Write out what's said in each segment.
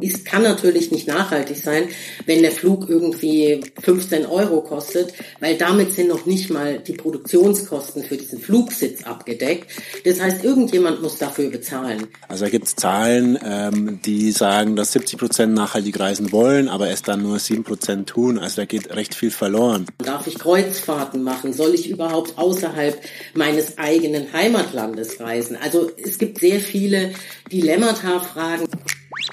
Es kann natürlich nicht nachhaltig sein, wenn der Flug irgendwie 15 Euro kostet, weil damit sind noch nicht mal die Produktionskosten für diesen Flugsitz abgedeckt. Das heißt, irgendjemand muss dafür bezahlen. Also da gibt es Zahlen, ähm, die sagen, dass 70 Prozent nachhaltig reisen wollen, aber es dann nur 7 Prozent tun. Also da geht recht viel verloren. Darf ich Kreuzfahrten machen? Soll ich überhaupt außerhalb meines eigenen Heimatlandes reisen? Also es gibt sehr viele Dilemmata-Fragen.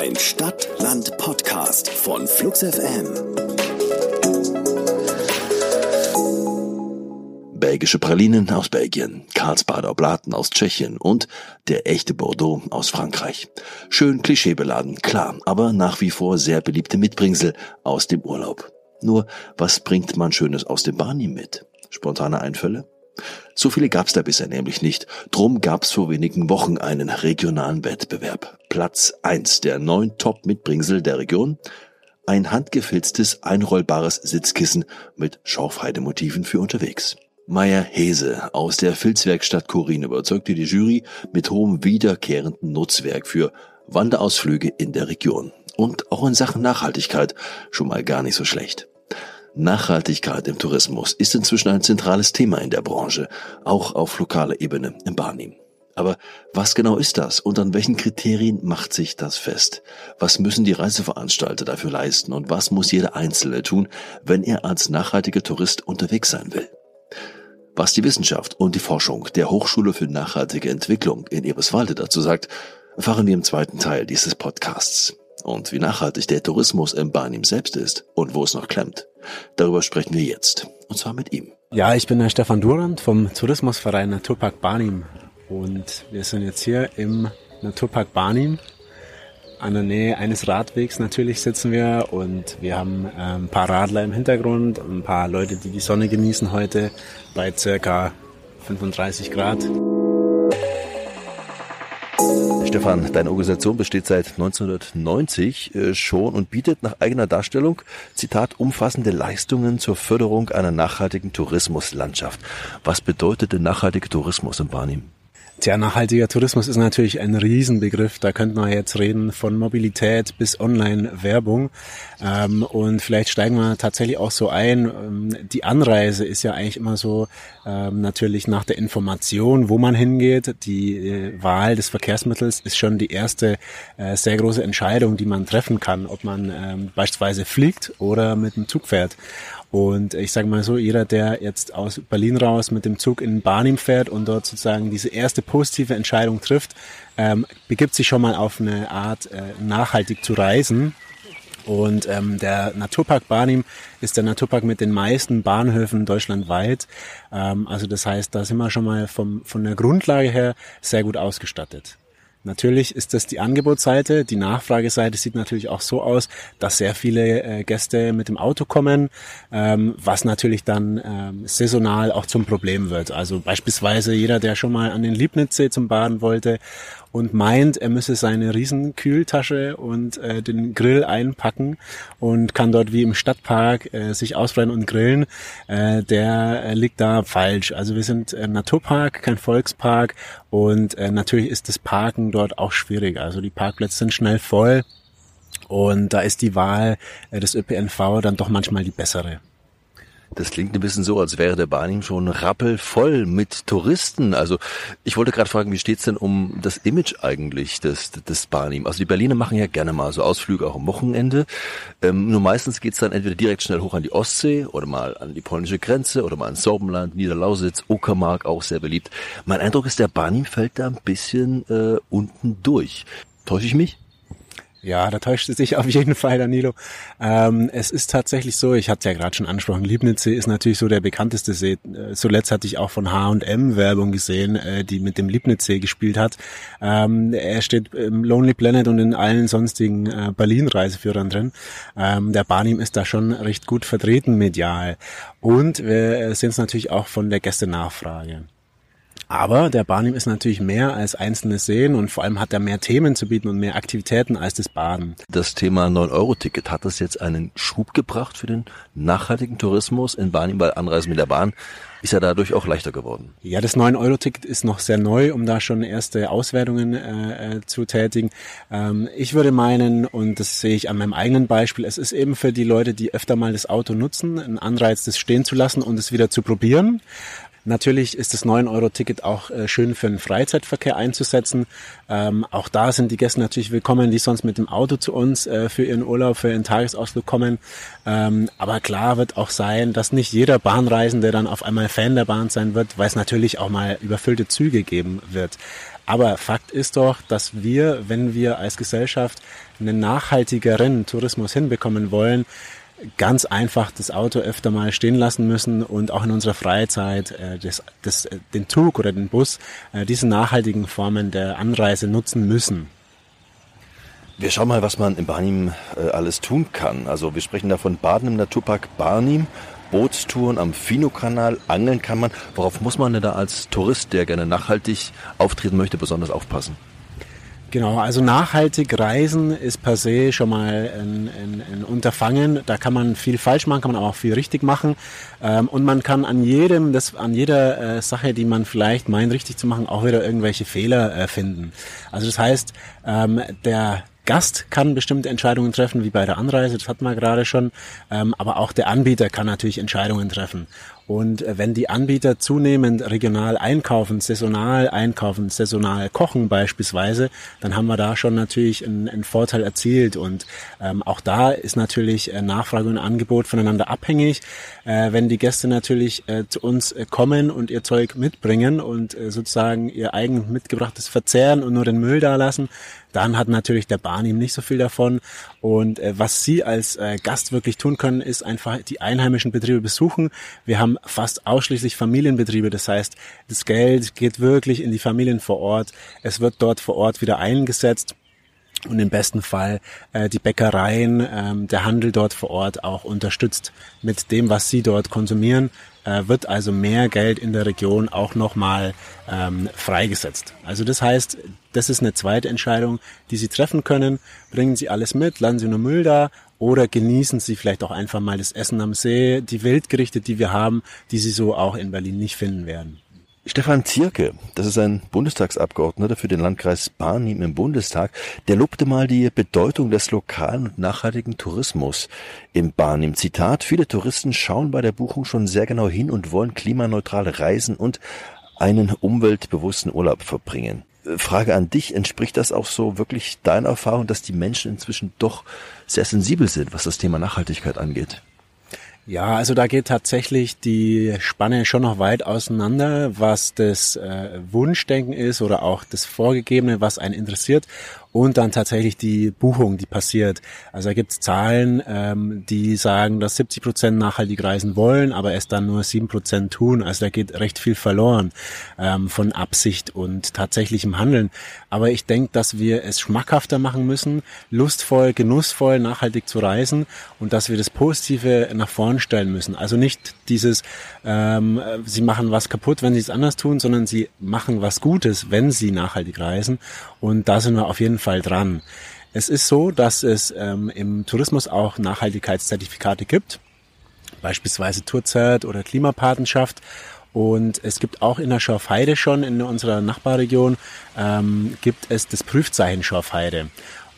Ein Stadt-Land-Podcast von Flux FM. Belgische Pralinen aus Belgien, Karlsbader Oblaten aus Tschechien und der echte Bordeaux aus Frankreich. Schön klischeebeladen, klar, aber nach wie vor sehr beliebte Mitbringsel aus dem Urlaub. Nur, was bringt man Schönes aus dem Barni mit? Spontane Einfälle? So viele gab's da bisher nämlich nicht. Drum gab's vor wenigen Wochen einen regionalen Wettbewerb. Platz eins der neun Top-Mitbringsel der Region. Ein handgefilztes, einrollbares Sitzkissen mit Schorfheidemotiven für unterwegs. Meier Hese aus der Filzwerkstatt Korin überzeugte die Jury mit hohem wiederkehrenden Nutzwerk für Wanderausflüge in der Region. Und auch in Sachen Nachhaltigkeit schon mal gar nicht so schlecht. Nachhaltigkeit im Tourismus ist inzwischen ein zentrales Thema in der Branche, auch auf lokaler Ebene im Barnim. Aber was genau ist das und an welchen Kriterien macht sich das fest? Was müssen die Reiseveranstalter dafür leisten und was muss jeder Einzelne tun, wenn er als nachhaltiger Tourist unterwegs sein will? Was die Wissenschaft und die Forschung der Hochschule für nachhaltige Entwicklung in Eberswalde dazu sagt, erfahren wir im zweiten Teil dieses Podcasts. Und wie nachhaltig der Tourismus im Barnim selbst ist und wo es noch klemmt, darüber sprechen wir jetzt. Und zwar mit ihm. Ja, ich bin der Stefan Durand vom Tourismusverein Naturpark Barnim. Und wir sind jetzt hier im Naturpark Barnim. An der Nähe eines Radwegs natürlich sitzen wir und wir haben äh, ein paar Radler im Hintergrund, ein paar Leute, die die Sonne genießen heute bei circa 35 Grad. Stefan, deine Organisation besteht seit 1990 äh, schon und bietet nach eigener Darstellung, Zitat, umfassende Leistungen zur Förderung einer nachhaltigen Tourismuslandschaft. Was bedeutet denn nachhaltiger Tourismus im Barnim? Tja, nachhaltiger Tourismus ist natürlich ein Riesenbegriff. Da könnte man jetzt reden von Mobilität bis Online-Werbung. Ähm, und vielleicht steigen wir tatsächlich auch so ein. Ähm, die Anreise ist ja eigentlich immer so ähm, natürlich nach der Information, wo man hingeht. Die äh, Wahl des Verkehrsmittels ist schon die erste äh, sehr große Entscheidung, die man treffen kann, ob man beispielsweise fliegt oder mit dem Zug fährt. Und ich sage mal so, jeder, der jetzt aus Berlin raus mit dem Zug in Barnim fährt und dort sozusagen diese erste positive Entscheidung trifft, ähm, begibt sich schon mal auf eine Art, äh, nachhaltig zu reisen. Und ähm, der Naturpark Barnim ist der Naturpark mit den meisten Bahnhöfen deutschlandweit. Ähm, also das heißt, da sind wir schon mal vom, von der Grundlage her sehr gut ausgestattet. Natürlich ist das die Angebotsseite. Die Nachfrageseite sieht natürlich auch so aus, dass sehr viele äh, Gäste mit dem Auto kommen, ähm, was natürlich dann ähm, saisonal auch zum Problem wird. Also beispielsweise jeder, der schon mal an den Liebnitzsee zum Baden wollte und meint, er müsse seine Riesenkühltasche und äh, den Grill einpacken und kann dort wie im Stadtpark äh, sich ausbreiten und grillen, äh, der äh, liegt da falsch. Also wir sind ein Naturpark, kein Volkspark und äh, natürlich ist das Parken dort auch schwierig. Also die Parkplätze sind schnell voll und da ist die Wahl äh, des ÖPNV dann doch manchmal die bessere. Das klingt ein bisschen so, als wäre der Barnim schon rappelvoll mit Touristen. Also ich wollte gerade fragen, wie steht's denn um das Image eigentlich des, des Barnim? Also die Berliner machen ja gerne mal so Ausflüge auch am Wochenende. Ähm, nur meistens geht's dann entweder direkt schnell hoch an die Ostsee oder mal an die polnische Grenze oder mal ins Sorbenland, Niederlausitz, Uckermark, auch sehr beliebt. Mein Eindruck ist, der Barnim fällt da ein bisschen äh, unten durch. Täusche ich mich? Ja, da täuscht es sich auf jeden Fall, Danilo. Ähm, es ist tatsächlich so, ich hatte ja gerade schon angesprochen, Liebnitzsee ist natürlich so der bekannteste See. Äh, zuletzt hatte ich auch von H&M Werbung gesehen, äh, die mit dem Liebnitzsee gespielt hat. Ähm, er steht im Lonely Planet und in allen sonstigen äh, Berlin-Reiseführern drin. Ähm, der Barnim ist da schon recht gut vertreten medial. Und wir sehen es natürlich auch von der Gästenachfrage. Aber der Barnim ist natürlich mehr als einzelne Seen und vor allem hat er mehr Themen zu bieten und mehr Aktivitäten als das Baden. Das Thema 9-Euro-Ticket, hat das jetzt einen Schub gebracht für den nachhaltigen Tourismus in Barnim, weil Anreisen mit der Bahn ist ja dadurch auch leichter geworden. Ja, das 9-Euro-Ticket ist noch sehr neu, um da schon erste Auswertungen äh, äh, zu tätigen. Ähm, ich würde meinen, und das sehe ich an meinem eigenen Beispiel, es ist eben für die Leute, die öfter mal das Auto nutzen, ein Anreiz, das stehen zu lassen und es wieder zu probieren. Natürlich ist das 9-Euro-Ticket auch äh, schön für den Freizeitverkehr einzusetzen. Ähm, auch da sind die Gäste natürlich willkommen, die sonst mit dem Auto zu uns äh, für ihren Urlaub, für ihren Tagesausflug kommen. Ähm, aber klar wird auch sein, dass nicht jeder Bahnreisende dann auf einmal Fan der Bahn sein wird, weil es natürlich auch mal überfüllte Züge geben wird. Aber Fakt ist doch, dass wir, wenn wir als Gesellschaft einen nachhaltigeren Tourismus hinbekommen wollen, ganz einfach das Auto öfter mal stehen lassen müssen und auch in unserer Freizeit äh, das, das, äh, den Zug oder den Bus, äh, diese nachhaltigen Formen der Anreise nutzen müssen. Wir schauen mal, was man in Barnim äh, alles tun kann. Also wir sprechen da von Baden im Naturpark Barnim, Bootstouren am Fino-Kanal, angeln kann man. Worauf muss man denn da als Tourist, der gerne nachhaltig auftreten möchte, besonders aufpassen? Genau, also nachhaltig reisen ist per se schon mal ein, ein, ein, Unterfangen. Da kann man viel falsch machen, kann man aber auch viel richtig machen. Ähm, und man kann an jedem, das, an jeder äh, Sache, die man vielleicht meint, richtig zu machen, auch wieder irgendwelche Fehler äh, finden. Also das heißt, ähm, der Gast kann bestimmte Entscheidungen treffen, wie bei der Anreise, das hatten wir gerade schon, ähm, aber auch der Anbieter kann natürlich Entscheidungen treffen. Und äh, wenn die Anbieter zunehmend regional einkaufen, saisonal einkaufen, saisonal kochen beispielsweise, dann haben wir da schon natürlich einen, einen Vorteil erzielt. Und ähm, auch da ist natürlich äh, Nachfrage und Angebot voneinander abhängig. Äh, wenn die Gäste natürlich äh, zu uns äh, kommen und ihr Zeug mitbringen und sozusagen ihr eigen mitgebrachtes verzehren und nur den Müll da lassen, dann hat natürlich der Bahn ihm nicht so viel davon. Und äh, was Sie als äh, Gast wirklich tun können, ist einfach die einheimischen Betriebe besuchen. Wir haben fast ausschließlich Familienbetriebe. Das heißt, das Geld geht wirklich in die Familien vor Ort. Es wird dort vor Ort wieder eingesetzt und im besten Fall äh, die Bäckereien, ähm, der Handel dort vor Ort auch unterstützt mit dem, was sie dort konsumieren, äh, wird also mehr Geld in der Region auch nochmal ähm, freigesetzt. Also das heißt, das ist eine zweite Entscheidung, die Sie treffen können. Bringen Sie alles mit, lassen Sie nur Müll da oder genießen Sie vielleicht auch einfach mal das Essen am See, die Wildgerichte, die wir haben, die Sie so auch in Berlin nicht finden werden. Stefan Zierke, das ist ein Bundestagsabgeordneter für den Landkreis Barnim im Bundestag, der lobte mal die Bedeutung des lokalen und nachhaltigen Tourismus im Barnim. Zitat, viele Touristen schauen bei der Buchung schon sehr genau hin und wollen klimaneutral reisen und einen umweltbewussten Urlaub verbringen. Frage an dich, entspricht das auch so wirklich deiner Erfahrung, dass die Menschen inzwischen doch sehr sensibel sind, was das Thema Nachhaltigkeit angeht? Ja, also da geht tatsächlich die Spanne schon noch weit auseinander, was das äh, Wunschdenken ist oder auch das Vorgegebene, was einen interessiert und dann tatsächlich die Buchung, die passiert. Also da gibt es Zahlen, ähm, die sagen, dass 70 Prozent nachhaltig reisen wollen, aber es dann nur 7 Prozent tun. Also da geht recht viel verloren ähm, von Absicht und tatsächlichem Handeln. Aber ich denke, dass wir es schmackhafter machen müssen, lustvoll, genussvoll, nachhaltig zu reisen und dass wir das Positive nach vorn stellen müssen. Also nicht dieses, ähm, sie machen was kaputt, wenn sie es anders tun, sondern sie machen was Gutes, wenn sie nachhaltig reisen. Und da sind wir auf jeden Fall dran. Es ist so, dass es ähm, im Tourismus auch Nachhaltigkeitszertifikate gibt, beispielsweise Tourzert oder Klimapatenschaft. Und es gibt auch in der Schorfheide schon, in unserer Nachbarregion, ähm, gibt es das Prüfzeichen Schorfheide.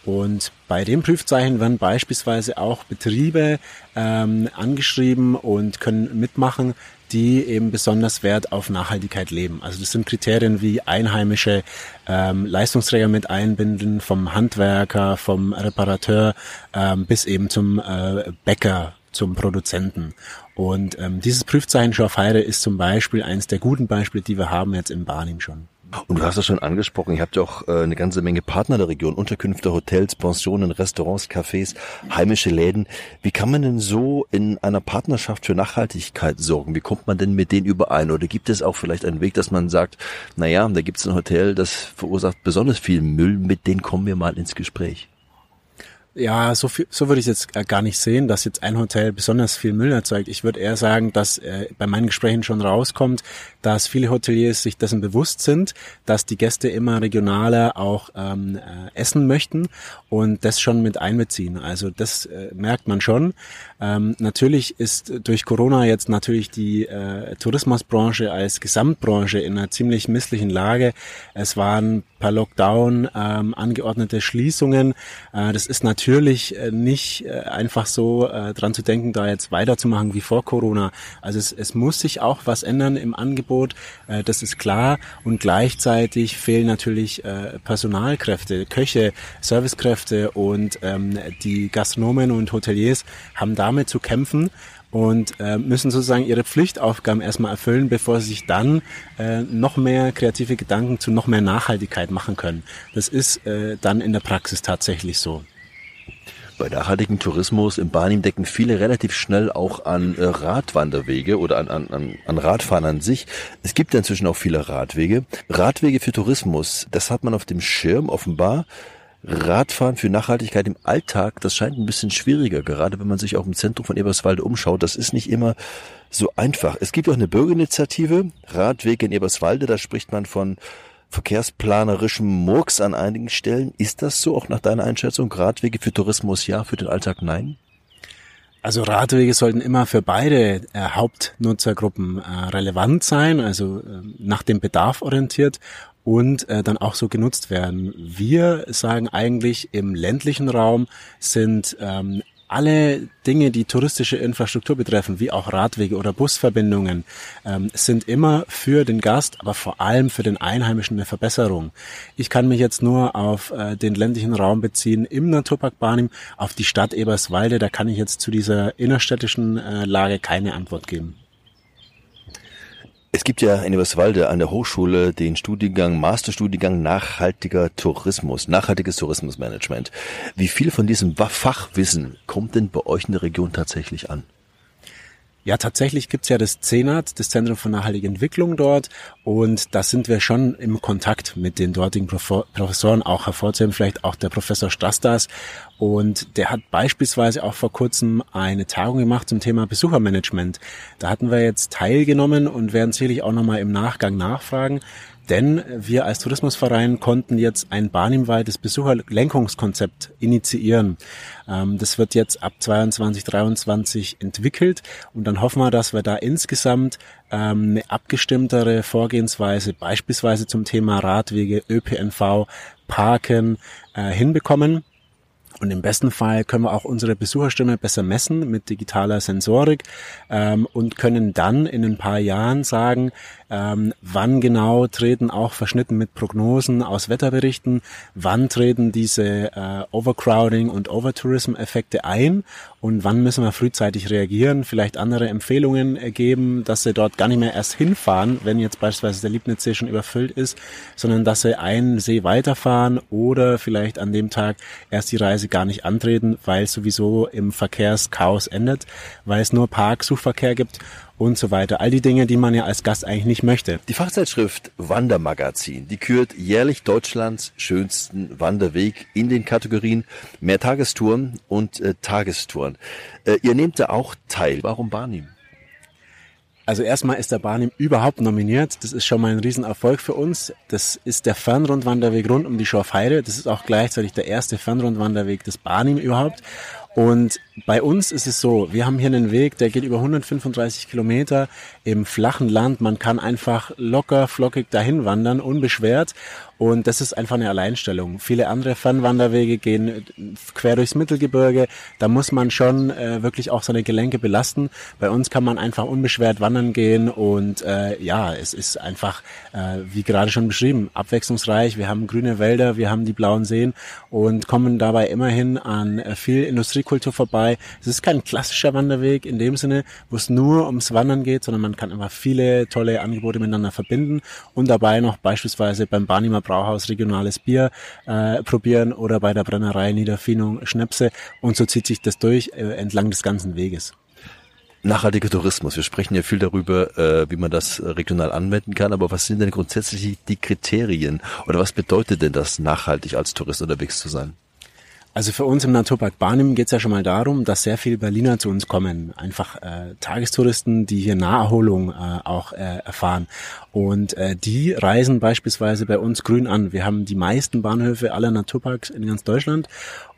Und bei dem Prüfzeichen werden beispielsweise auch Betriebe ähm, angeschrieben und können mitmachen, die eben besonders Wert auf Nachhaltigkeit leben. Also das sind Kriterien wie einheimische ähm, Leistungsträger mit einbinden, vom Handwerker, vom Reparateur ähm, bis eben zum äh, Bäcker, zum Produzenten. Und ähm, dieses Prüfzeichen Schorfheide ist zum Beispiel eines der guten Beispiele, die wir haben jetzt in Barnim schon. Und du hast es schon angesprochen, ihr habt ja auch äh, eine ganze Menge Partner der Region, Unterkünfte, Hotels, Pensionen, Restaurants, Cafés, heimische Läden. Wie kann man denn so in einer Partnerschaft für Nachhaltigkeit sorgen? Wie kommt man denn mit denen überein? Oder gibt es auch vielleicht einen Weg, dass man sagt, na ja, da gibt es ein Hotel, das verursacht besonders viel Müll, mit denen kommen wir mal ins Gespräch? Ja, so viel, so würde ich jetzt gar nicht sehen, dass jetzt ein Hotel besonders viel Müll erzeugt. Ich würde eher sagen, dass äh, bei meinen Gesprächen schon rauskommt, dass viele Hoteliers sich dessen bewusst sind, dass die Gäste immer regionaler auch ähm, äh, essen möchten und das schon mit einbeziehen. Also das äh, merkt man schon. Ähm, natürlich ist durch Corona jetzt natürlich die äh, Tourismusbranche als Gesamtbranche in einer ziemlich misslichen Lage. Es waren per Lockdown ähm, angeordnete Schließungen. Äh, das ist natürlich äh, nicht äh, einfach so äh, dran zu denken, da jetzt weiterzumachen wie vor Corona. Also es, es muss sich auch was ändern im Angebot, äh, das ist klar. Und gleichzeitig fehlen natürlich äh, Personalkräfte, Köche, Servicekräfte und ähm, die Gastronomen und Hoteliers haben damit zu kämpfen und äh, müssen sozusagen ihre Pflichtaufgaben erstmal erfüllen, bevor sie sich dann äh, noch mehr kreative Gedanken zu noch mehr Nachhaltigkeit machen können. Das ist äh, dann in der Praxis tatsächlich so. Bei nachhaltigem Tourismus im Barnim decken viele relativ schnell auch an äh, Radwanderwege oder an, an, an Radfahren an sich. Es gibt inzwischen auch viele Radwege. Radwege für Tourismus, das hat man auf dem Schirm offenbar. Radfahren für Nachhaltigkeit im Alltag, das scheint ein bisschen schwieriger, gerade wenn man sich auch im Zentrum von Eberswalde umschaut. Das ist nicht immer so einfach. Es gibt auch eine Bürgerinitiative, Radwege in Eberswalde, da spricht man von verkehrsplanerischem Murks an einigen Stellen. Ist das so auch nach deiner Einschätzung? Radwege für Tourismus ja, für den Alltag nein? Also Radwege sollten immer für beide äh, Hauptnutzergruppen äh, relevant sein, also äh, nach dem Bedarf orientiert und äh, dann auch so genutzt werden. Wir sagen eigentlich, im ländlichen Raum sind ähm, alle Dinge, die touristische Infrastruktur betreffen, wie auch Radwege oder Busverbindungen, ähm, sind immer für den Gast, aber vor allem für den Einheimischen eine Verbesserung. Ich kann mich jetzt nur auf äh, den ländlichen Raum beziehen im Naturpark Barnim, auf die Stadt Eberswalde. Da kann ich jetzt zu dieser innerstädtischen äh, Lage keine Antwort geben. Es gibt ja in Eberswalde an der Hochschule den Studiengang, Masterstudiengang Nachhaltiger Tourismus, nachhaltiges Tourismusmanagement. Wie viel von diesem Fachwissen kommt denn bei euch in der Region tatsächlich an? Ja, tatsächlich gibt's ja das CENAT, das Zentrum für nachhaltige Entwicklung dort. Und da sind wir schon im Kontakt mit den dortigen Professoren, auch hervorzuheben, vielleicht auch der Professor Strastas. Und der hat beispielsweise auch vor kurzem eine Tagung gemacht zum Thema Besuchermanagement. Da hatten wir jetzt teilgenommen und werden sicherlich auch nochmal im Nachgang nachfragen. Denn wir als Tourismusverein konnten jetzt ein bahnimweites Besucherlenkungskonzept initiieren. Ähm, das wird jetzt ab 22, 23 entwickelt und dann hoffen wir, dass wir da insgesamt ähm, eine abgestimmtere Vorgehensweise beispielsweise zum Thema Radwege, ÖPNV, Parken äh, hinbekommen. Und im besten Fall können wir auch unsere Besucherstimme besser messen mit digitaler Sensorik ähm, und können dann in ein paar Jahren sagen, ähm, wann genau treten auch verschnitten mit Prognosen aus Wetterberichten, wann treten diese äh, Overcrowding und Overtourism-Effekte ein und wann müssen wir frühzeitig reagieren, vielleicht andere Empfehlungen geben, dass sie dort gar nicht mehr erst hinfahren, wenn jetzt beispielsweise der Liebnitzsee schon überfüllt ist, sondern dass sie einen See weiterfahren oder vielleicht an dem Tag erst die Reise gar nicht antreten, weil es sowieso im Verkehrschaos endet, weil es nur Parksuchverkehr gibt und so weiter. All die Dinge, die man ja als Gast eigentlich nicht möchte. Die Fachzeitschrift Wandermagazin, die kürt jährlich Deutschlands schönsten Wanderweg in den Kategorien Mehrtagestouren und äh, Tagestouren. Äh, ihr nehmt da auch teil. Warum Barnim? Also erstmal ist der Barnim überhaupt nominiert. Das ist schon mal ein Riesenerfolg für uns. Das ist der Fernrundwanderweg rund um die Schorfheide. Das ist auch gleichzeitig der erste Fernrundwanderweg des Barnim überhaupt. Und bei uns ist es so, wir haben hier einen Weg, der geht über 135 Kilometer im flachen Land. Man kann einfach locker, flockig dahin wandern, unbeschwert. Und das ist einfach eine Alleinstellung. Viele andere Fernwanderwege gehen quer durchs Mittelgebirge. Da muss man schon äh, wirklich auch seine Gelenke belasten. Bei uns kann man einfach unbeschwert wandern gehen und äh, ja, es ist einfach, äh, wie gerade schon beschrieben, abwechslungsreich. Wir haben grüne Wälder, wir haben die blauen Seen und kommen dabei immerhin an äh, viel Industrie Multikultur vorbei. Es ist kein klassischer Wanderweg in dem Sinne, wo es nur ums Wandern geht, sondern man kann einfach viele tolle Angebote miteinander verbinden und dabei noch beispielsweise beim Barnimer Brauhaus regionales Bier äh, probieren oder bei der Brennerei Niederfinung Schnäpse und so zieht sich das durch äh, entlang des ganzen Weges. Nachhaltiger Tourismus. Wir sprechen ja viel darüber, äh, wie man das regional anwenden kann, aber was sind denn grundsätzlich die Kriterien oder was bedeutet denn das, nachhaltig als Tourist unterwegs zu sein? Also für uns im Naturpark Barnim geht es ja schon mal darum, dass sehr viele Berliner zu uns kommen. Einfach äh, Tagestouristen, die hier Naherholung äh, auch äh, erfahren. Und äh, die reisen beispielsweise bei uns grün an. Wir haben die meisten Bahnhöfe aller Naturparks in ganz Deutschland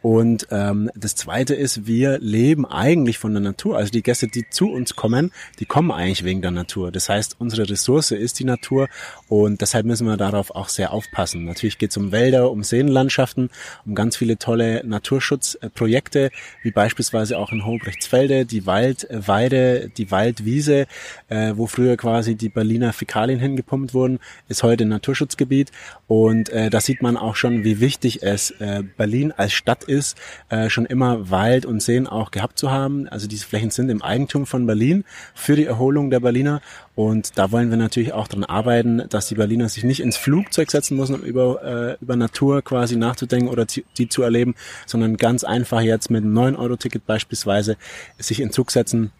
und ähm, das Zweite ist, wir leben eigentlich von der Natur. Also die Gäste, die zu uns kommen, die kommen eigentlich wegen der Natur. Das heißt, unsere Ressource ist die Natur und deshalb müssen wir darauf auch sehr aufpassen. Natürlich geht es um Wälder, um Seenlandschaften, um ganz viele tolle Naturschutzprojekte, wie beispielsweise auch in Hobrechtsfelde, die Waldweide, die Waldwiese, äh, wo früher quasi die Berliner Fäkalien hingepumpt wurden, ist heute Naturschutzgebiet. Und äh, da sieht man auch schon, wie wichtig es äh, Berlin als Stadt ist, ist, äh, schon immer Wald und Seen auch gehabt zu haben. Also diese Flächen sind im Eigentum von Berlin für die Erholung der Berliner. Und da wollen wir natürlich auch dran arbeiten, dass die Berliner sich nicht ins Flugzeug setzen müssen, um über, äh, über Natur quasi nachzudenken oder die zu erleben, sondern ganz einfach jetzt mit einem 9-Euro-Ticket beispielsweise sich in Zug setzen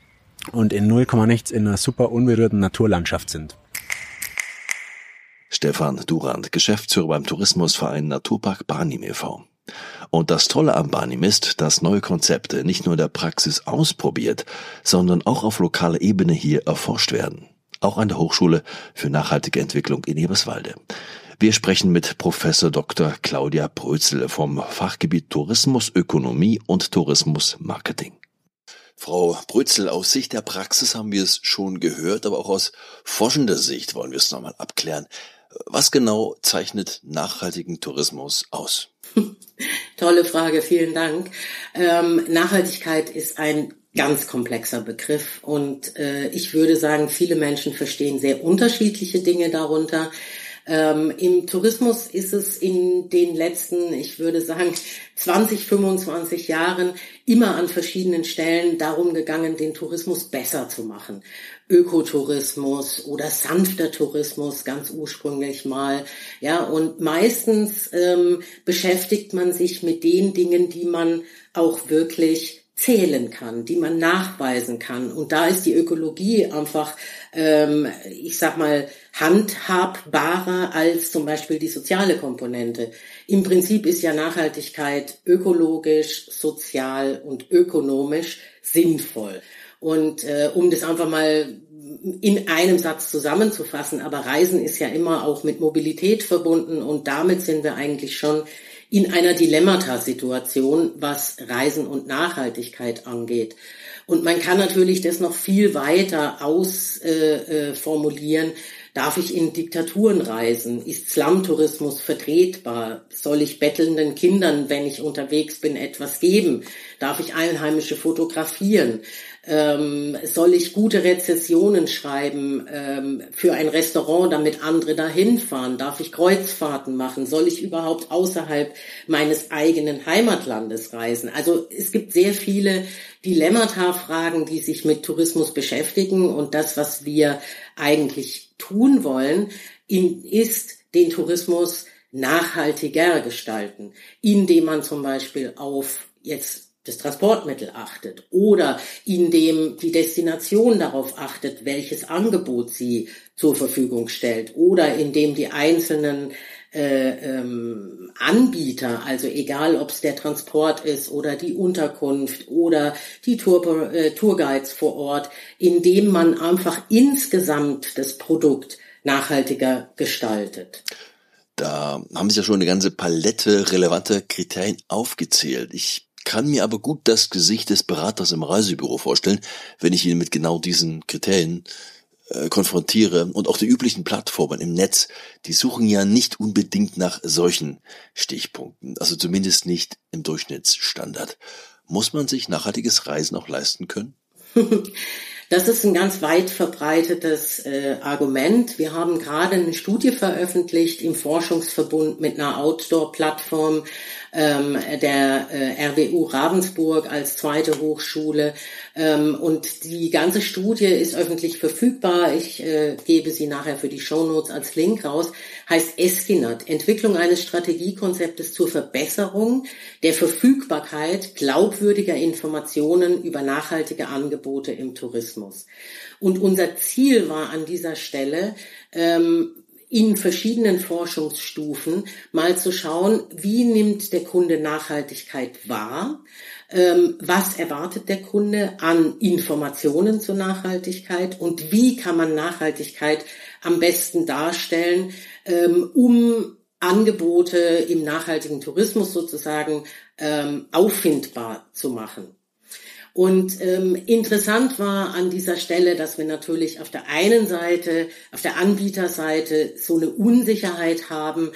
und in 0, nichts in einer super unberührten Naturlandschaft sind. Stefan Durand, Geschäftsführer beim Tourismusverein Naturpark Barnim e.V. Und das Tolle am Banim ist, dass neue Konzepte nicht nur in der Praxis ausprobiert, sondern auch auf lokaler Ebene hier erforscht werden. Auch an der Hochschule für nachhaltige Entwicklung in Eberswalde. Wir sprechen mit Professor Dr. Claudia Brözel vom Fachgebiet Tourismus, Ökonomie und Tourismus Marketing. Frau Brötzel, aus Sicht der Praxis haben wir es schon gehört, aber auch aus forschender Sicht wollen wir es nochmal abklären. Was genau zeichnet nachhaltigen Tourismus aus? Tolle Frage, vielen Dank. Ähm, Nachhaltigkeit ist ein ganz komplexer Begriff und äh, ich würde sagen, viele Menschen verstehen sehr unterschiedliche Dinge darunter. Ähm, Im Tourismus ist es in den letzten, ich würde sagen, 20, 25 Jahren immer an verschiedenen Stellen darum gegangen, den Tourismus besser zu machen. Ökotourismus oder sanfter Tourismus ganz ursprünglich mal. Ja, und meistens ähm, beschäftigt man sich mit den Dingen, die man auch wirklich zählen kann, die man nachweisen kann. Und da ist die Ökologie einfach, ähm, ich sag mal, handhabbarer als zum Beispiel die soziale Komponente. Im Prinzip ist ja Nachhaltigkeit ökologisch, sozial und ökonomisch sinnvoll. Und äh, um das einfach mal in einem Satz zusammenzufassen, aber Reisen ist ja immer auch mit Mobilität verbunden und damit sind wir eigentlich schon in einer Dilemmata-Situation, was Reisen und Nachhaltigkeit angeht. Und man kann natürlich das noch viel weiter ausformulieren. Äh, äh, Darf ich in Diktaturen reisen? Ist Slum-Tourismus vertretbar? Soll ich bettelnden Kindern, wenn ich unterwegs bin, etwas geben? Darf ich Einheimische fotografieren? Ähm, soll ich gute Rezessionen schreiben ähm, für ein Restaurant, damit andere dahin fahren? Darf ich Kreuzfahrten machen? Soll ich überhaupt außerhalb meines eigenen Heimatlandes reisen? Also es gibt sehr viele Dilemmata-Fragen, die sich mit Tourismus beschäftigen und das, was wir eigentlich tun wollen, ist den Tourismus nachhaltiger gestalten, indem man zum Beispiel auf jetzt das Transportmittel achtet oder indem die Destination darauf achtet, welches Angebot sie zur Verfügung stellt oder indem die einzelnen äh, ähm, Anbieter, also egal ob es der Transport ist oder die Unterkunft oder die Tour, äh, Tourguides vor Ort, indem man einfach insgesamt das Produkt nachhaltiger gestaltet. Da haben Sie ja schon eine ganze Palette relevanter Kriterien aufgezählt. Ich kann mir aber gut das Gesicht des Beraters im Reisebüro vorstellen, wenn ich ihn mit genau diesen Kriterien äh, konfrontiere und auch die üblichen Plattformen im Netz, die suchen ja nicht unbedingt nach solchen Stichpunkten, also zumindest nicht im Durchschnittsstandard. Muss man sich nachhaltiges Reisen auch leisten können? Das ist ein ganz weit verbreitetes äh, Argument. Wir haben gerade eine Studie veröffentlicht im Forschungsverbund mit einer Outdoor-Plattform, ähm, der äh, RWU Ravensburg als zweite Hochschule. Ähm, und die ganze Studie ist öffentlich verfügbar. Ich äh, gebe sie nachher für die Shownotes als Link raus. Heißt Eskinat, Entwicklung eines Strategiekonzeptes zur Verbesserung der Verfügbarkeit glaubwürdiger Informationen über nachhaltige Angebote im Tourismus. Und unser Ziel war an dieser Stelle, ähm, in verschiedenen Forschungsstufen mal zu schauen, wie nimmt der Kunde Nachhaltigkeit wahr, ähm, was erwartet der Kunde an Informationen zur Nachhaltigkeit und wie kann man Nachhaltigkeit am besten darstellen, ähm, um Angebote im nachhaltigen Tourismus sozusagen ähm, auffindbar zu machen. Und ähm, interessant war an dieser Stelle, dass wir natürlich auf der einen Seite, auf der Anbieterseite so eine Unsicherheit haben,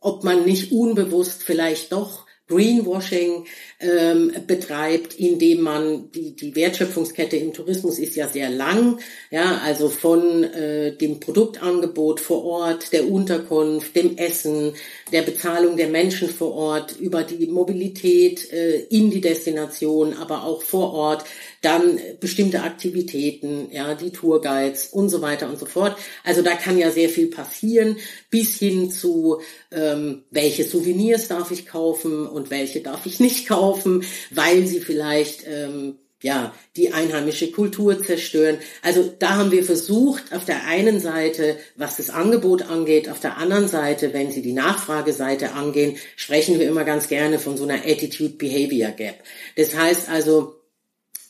ob man nicht unbewusst vielleicht doch Greenwashing ähm, betreibt, indem man die, die Wertschöpfungskette im Tourismus ist ja sehr lang, ja, also von äh, dem Produktangebot vor Ort, der Unterkunft, dem Essen, der Bezahlung der Menschen vor Ort, über die Mobilität äh, in die Destination, aber auch vor Ort, dann bestimmte Aktivitäten, ja, die Tourguides und so weiter und so fort. Also da kann ja sehr viel passieren, bis hin zu ähm, welche Souvenirs darf ich kaufen und welche darf ich nicht kaufen, weil sie vielleicht ähm, ja, die einheimische Kultur zerstören. Also da haben wir versucht, auf der einen Seite, was das Angebot angeht, auf der anderen Seite, wenn Sie die Nachfrageseite angehen, sprechen wir immer ganz gerne von so einer Attitude-Behavior Gap. Das heißt also,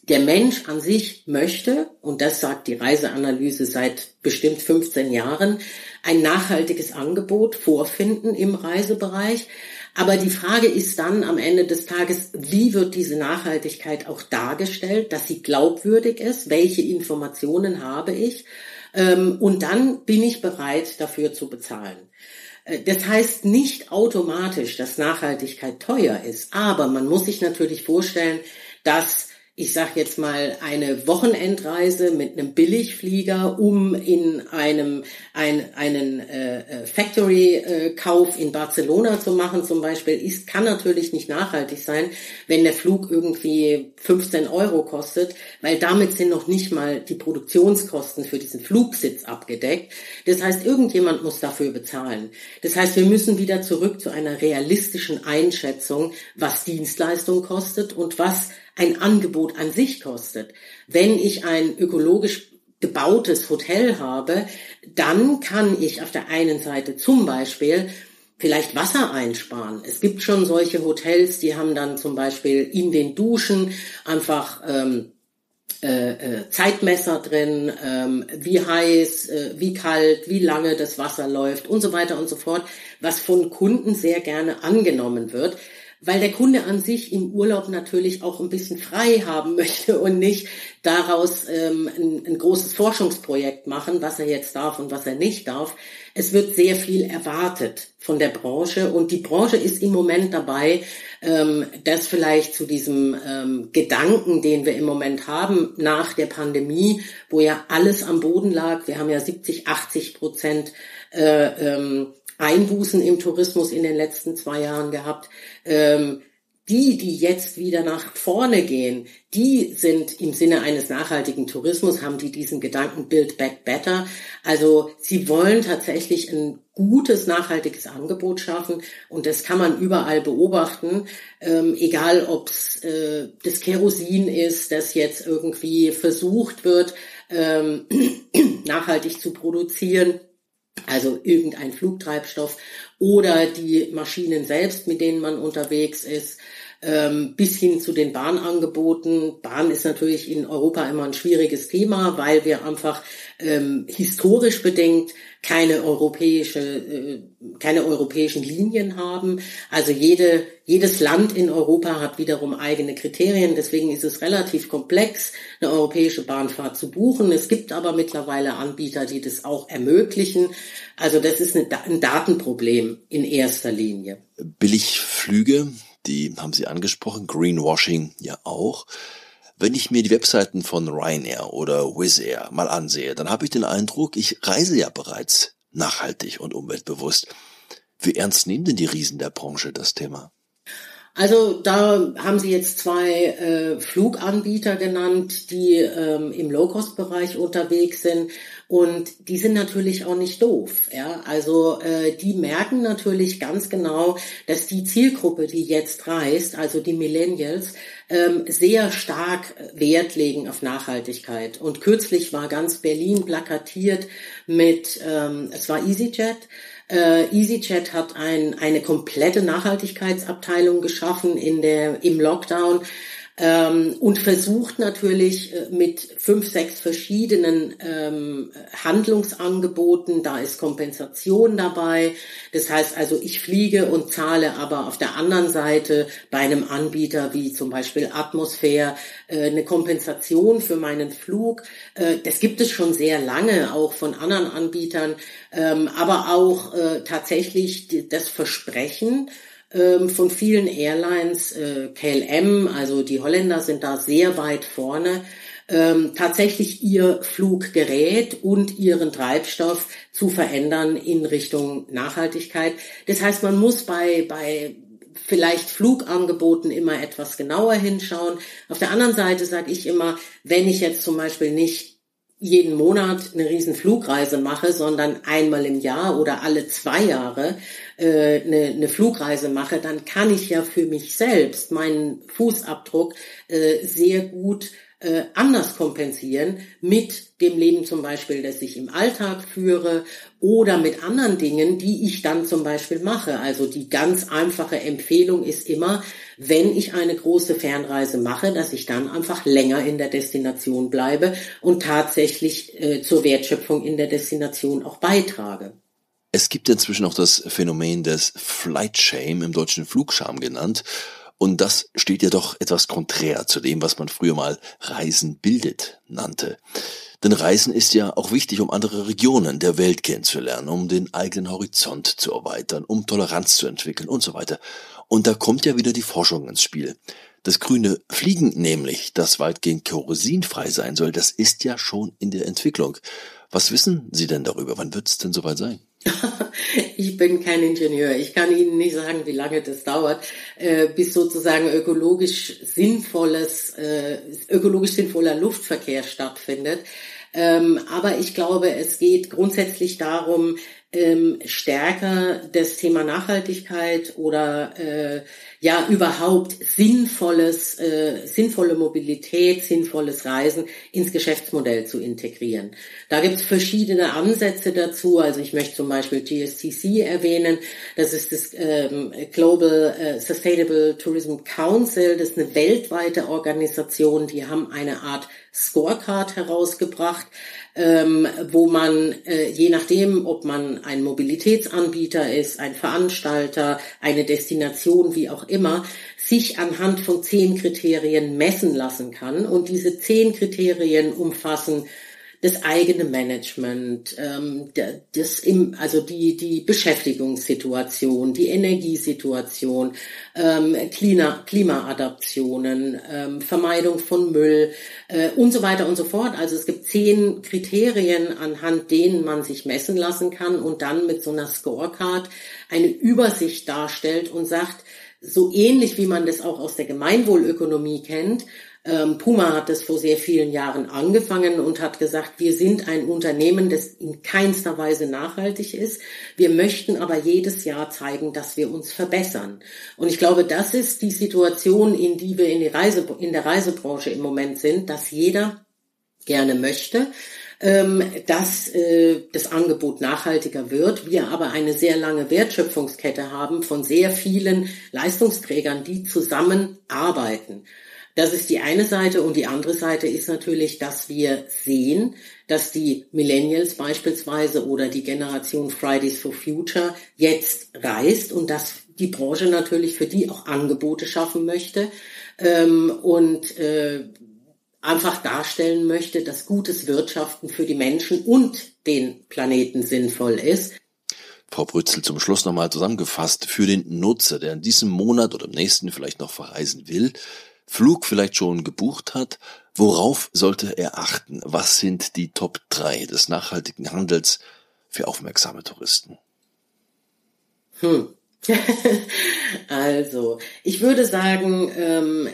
der Mensch an sich möchte, und das sagt die Reiseanalyse seit bestimmt 15 Jahren, ein nachhaltiges Angebot vorfinden im Reisebereich. Aber die Frage ist dann am Ende des Tages, wie wird diese Nachhaltigkeit auch dargestellt, dass sie glaubwürdig ist, welche Informationen habe ich? Ähm, und dann bin ich bereit dafür zu bezahlen. Äh, das heißt nicht automatisch, dass Nachhaltigkeit teuer ist, aber man muss sich natürlich vorstellen, dass ich sag jetzt mal, eine Wochenendreise mit einem Billigflieger, um in einem ein, einen äh, äh, Factory-Kauf in Barcelona zu machen zum Beispiel, ist, kann natürlich nicht nachhaltig sein, wenn der Flug irgendwie 15 Euro kostet, weil damit sind noch nicht mal die Produktionskosten für diesen Flugsitz abgedeckt. Das heißt, irgendjemand muss dafür bezahlen. Das heißt, wir müssen wieder zurück zu einer realistischen Einschätzung, was Dienstleistung kostet und was ein Angebot an sich kostet. Wenn ich ein ökologisch gebautes Hotel habe, dann kann ich auf der einen Seite zum Beispiel vielleicht Wasser einsparen. Es gibt schon solche Hotels, die haben dann zum Beispiel in den Duschen einfach ähm, äh, äh, Zeitmesser drin, ähm, wie heiß, äh, wie kalt, wie lange das Wasser läuft und so weiter und so fort, was von Kunden sehr gerne angenommen wird weil der Kunde an sich im Urlaub natürlich auch ein bisschen frei haben möchte und nicht daraus ähm, ein, ein, großes Forschungsprojekt machen, was er jetzt darf und was er nicht darf. Es wird sehr viel erwartet von der Branche und die Branche ist im Moment dabei, ähm, das vielleicht zu diesem ähm, Gedanken, den wir im Moment haben nach der Pandemie, wo ja alles am Boden lag. Wir haben ja 70, 80 Prozent äh, ähm, Einbußen im Tourismus in den letzten zwei Jahren gehabt. Ähm, die, die jetzt wieder nach vorne gehen, die sind im Sinne eines nachhaltigen Tourismus, haben die diesen Gedanken Build Back Better. Also sie wollen tatsächlich ein gutes, nachhaltiges Angebot schaffen und das kann man überall beobachten, ähm, egal ob es äh, das Kerosin ist, das jetzt irgendwie versucht wird, ähm, nachhaltig zu produzieren also irgendein Flugtreibstoff oder die Maschinen selbst, mit denen man unterwegs ist, ähm, bis hin zu den Bahnangeboten. Bahn ist natürlich in Europa immer ein schwieriges Thema, weil wir einfach ähm, historisch bedingt keine europäische, äh, keine europäischen Linien haben. Also jede, jedes Land in Europa hat wiederum eigene Kriterien. Deswegen ist es relativ komplex, eine europäische Bahnfahrt zu buchen. Es gibt aber mittlerweile Anbieter, die das auch ermöglichen. Also das ist eine, ein Datenproblem in erster Linie. Billigflüge, die haben Sie angesprochen, Greenwashing ja auch. Wenn ich mir die Webseiten von Ryanair oder Wizz Air mal ansehe, dann habe ich den Eindruck, ich reise ja bereits nachhaltig und umweltbewusst. Wie ernst nehmen denn die Riesen der Branche das Thema? Also da haben Sie jetzt zwei äh, Fluganbieter genannt, die ähm, im Low-Cost-Bereich unterwegs sind und die sind natürlich auch nicht doof. Ja? Also äh, die merken natürlich ganz genau, dass die Zielgruppe, die jetzt reist, also die Millennials, ähm, sehr stark Wert legen auf Nachhaltigkeit. Und kürzlich war ganz Berlin plakatiert mit, ähm, es war EasyJet, äh, EasyJet hat ein, eine komplette Nachhaltigkeitsabteilung geschaffen in der, im Lockdown ähm, und versucht natürlich äh, mit fünf, sechs verschiedenen ähm, Handlungsangeboten, da ist Kompensation dabei. Das heißt also, ich fliege und zahle aber auf der anderen Seite bei einem Anbieter wie zum Beispiel Atmosphäre äh, eine Kompensation für meinen Flug. Äh, das gibt es schon sehr lange, auch von anderen Anbietern, ähm, aber auch äh, tatsächlich das Versprechen, von vielen Airlines, äh, KLM, also die Holländer sind da sehr weit vorne, ähm, tatsächlich ihr Fluggerät und ihren Treibstoff zu verändern in Richtung Nachhaltigkeit. Das heißt, man muss bei, bei vielleicht Flugangeboten immer etwas genauer hinschauen. Auf der anderen Seite sage ich immer, wenn ich jetzt zum Beispiel nicht jeden Monat eine riesen Flugreise mache, sondern einmal im Jahr oder alle zwei Jahre äh, eine, eine Flugreise mache, dann kann ich ja für mich selbst meinen Fußabdruck äh, sehr gut äh, anders kompensieren mit dem Leben zum Beispiel, das ich im Alltag führe oder mit anderen Dingen, die ich dann zum Beispiel mache. Also die ganz einfache Empfehlung ist immer, wenn ich eine große Fernreise mache, dass ich dann einfach länger in der Destination bleibe und tatsächlich äh, zur Wertschöpfung in der Destination auch beitrage. Es gibt inzwischen auch das Phänomen des Flight Shame, im deutschen Flugscham genannt. Und das steht ja doch etwas konträr zu dem, was man früher mal Reisen bildet nannte. Denn Reisen ist ja auch wichtig, um andere Regionen der Welt kennenzulernen, um den eigenen Horizont zu erweitern, um Toleranz zu entwickeln und so weiter. Und da kommt ja wieder die Forschung ins Spiel. Das grüne Fliegen nämlich, das weitgehend kerosinfrei sein soll, das ist ja schon in der Entwicklung. Was wissen Sie denn darüber? Wann wird es denn soweit sein? Ich bin kein Ingenieur. Ich kann Ihnen nicht sagen, wie lange das dauert, äh, bis sozusagen ökologisch sinnvolles, äh, ökologisch sinnvoller Luftverkehr stattfindet. Ähm, aber ich glaube, es geht grundsätzlich darum, ähm, stärker das Thema Nachhaltigkeit oder äh, ja überhaupt sinnvolles, äh, sinnvolle Mobilität, sinnvolles Reisen ins Geschäftsmodell zu integrieren. Da gibt es verschiedene Ansätze dazu. Also ich möchte zum Beispiel GSTC erwähnen. Das ist das ähm, Global äh, Sustainable Tourism Council. Das ist eine weltweite Organisation. Die haben eine Art Scorecard herausgebracht ähm, wo man äh, je nachdem, ob man ein Mobilitätsanbieter ist, ein Veranstalter, eine Destination, wie auch immer, sich anhand von zehn Kriterien messen lassen kann. Und diese zehn Kriterien umfassen das eigene Management, ähm, das im, also die, die Beschäftigungssituation, die Energiesituation, ähm, Klima, Klimaadaptionen, ähm, Vermeidung von Müll äh, und so weiter und so fort. Also es gibt zehn Kriterien, anhand denen man sich messen lassen kann und dann mit so einer Scorecard eine Übersicht darstellt und sagt, so ähnlich wie man das auch aus der Gemeinwohlökonomie kennt, Puma hat das vor sehr vielen Jahren angefangen und hat gesagt, wir sind ein Unternehmen, das in keinster Weise nachhaltig ist. Wir möchten aber jedes Jahr zeigen, dass wir uns verbessern. Und ich glaube, das ist die Situation, in die wir in, die Reise, in der Reisebranche im Moment sind, dass jeder gerne möchte, ähm, dass äh, das Angebot nachhaltiger wird, wir aber eine sehr lange Wertschöpfungskette haben von sehr vielen Leistungsträgern, die zusammenarbeiten. Das ist die eine Seite und die andere Seite ist natürlich, dass wir sehen, dass die Millennials beispielsweise oder die Generation Fridays for Future jetzt reist und dass die Branche natürlich für die auch Angebote schaffen möchte ähm, und äh, einfach darstellen möchte, dass gutes Wirtschaften für die Menschen und den Planeten sinnvoll ist. Frau Brützel, zum Schluss nochmal zusammengefasst, für den Nutzer, der in diesem Monat oder im nächsten vielleicht noch verreisen will, Flug vielleicht schon gebucht hat, worauf sollte er achten? Was sind die Top 3 des nachhaltigen Handels für aufmerksame Touristen? Hm. also, ich würde sagen, ähm,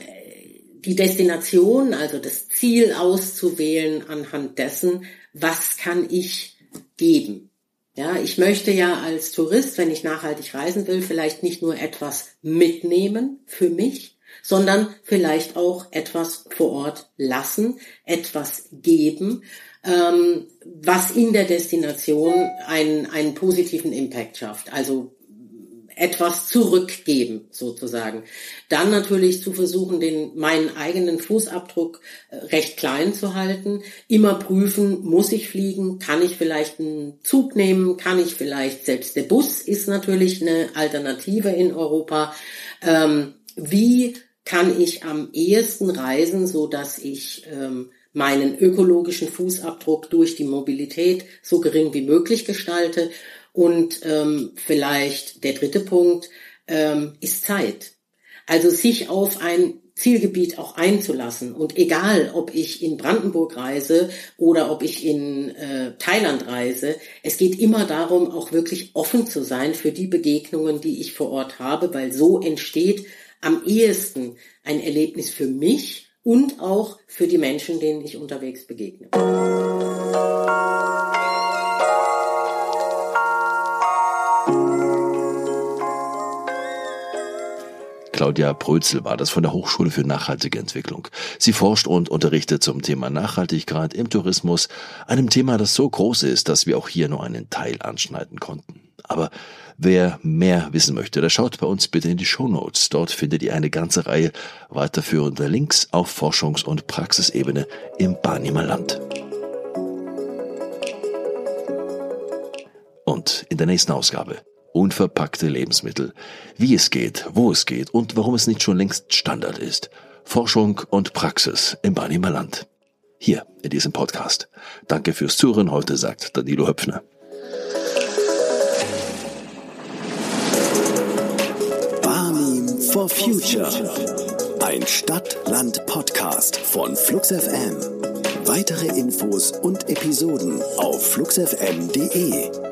die Destination, also das Ziel auszuwählen anhand dessen, was kann ich geben. Ja, ich möchte ja als Tourist, wenn ich nachhaltig reisen will, vielleicht nicht nur etwas mitnehmen für mich, sondern vielleicht auch etwas vor Ort lassen, etwas geben, ähm, was in der Destination einen, einen positiven Impact schafft. Also etwas zurückgeben sozusagen. Dann natürlich zu versuchen, den meinen eigenen Fußabdruck äh, recht klein zu halten. Immer prüfen, muss ich fliegen? Kann ich vielleicht einen Zug nehmen? Kann ich vielleicht selbst der Bus ist natürlich eine Alternative in Europa. Ähm, wie kann ich am ehesten reisen, so dass ich ähm, meinen ökologischen Fußabdruck durch die Mobilität so gering wie möglich gestalte und ähm, vielleicht der dritte Punkt ähm, ist Zeit. Also sich auf ein Zielgebiet auch einzulassen. Und egal, ob ich in Brandenburg reise oder ob ich in äh, Thailand reise, es geht immer darum, auch wirklich offen zu sein für die Begegnungen, die ich vor Ort habe, weil so entsteht am ehesten ein Erlebnis für mich und auch für die Menschen, denen ich unterwegs begegne. Claudia Prözel war das von der Hochschule für nachhaltige Entwicklung. Sie forscht und unterrichtet zum Thema Nachhaltigkeit im Tourismus, einem Thema, das so groß ist, dass wir auch hier nur einen Teil anschneiden konnten. Aber wer mehr wissen möchte, der schaut bei uns bitte in die Show Notes. Dort findet ihr eine ganze Reihe weiterführender Links auf Forschungs- und Praxisebene im Barnimer Land. Und in der nächsten Ausgabe unverpackte Lebensmittel. Wie es geht, wo es geht und warum es nicht schon längst Standard ist. Forschung und Praxis im Barnimer Land. Hier in diesem Podcast. Danke fürs Zuhören heute, sagt Danilo Höpfner. For Future. Ein Stadt-Land-Podcast von Flux FM. Weitere Infos und Episoden auf fluxfm.de.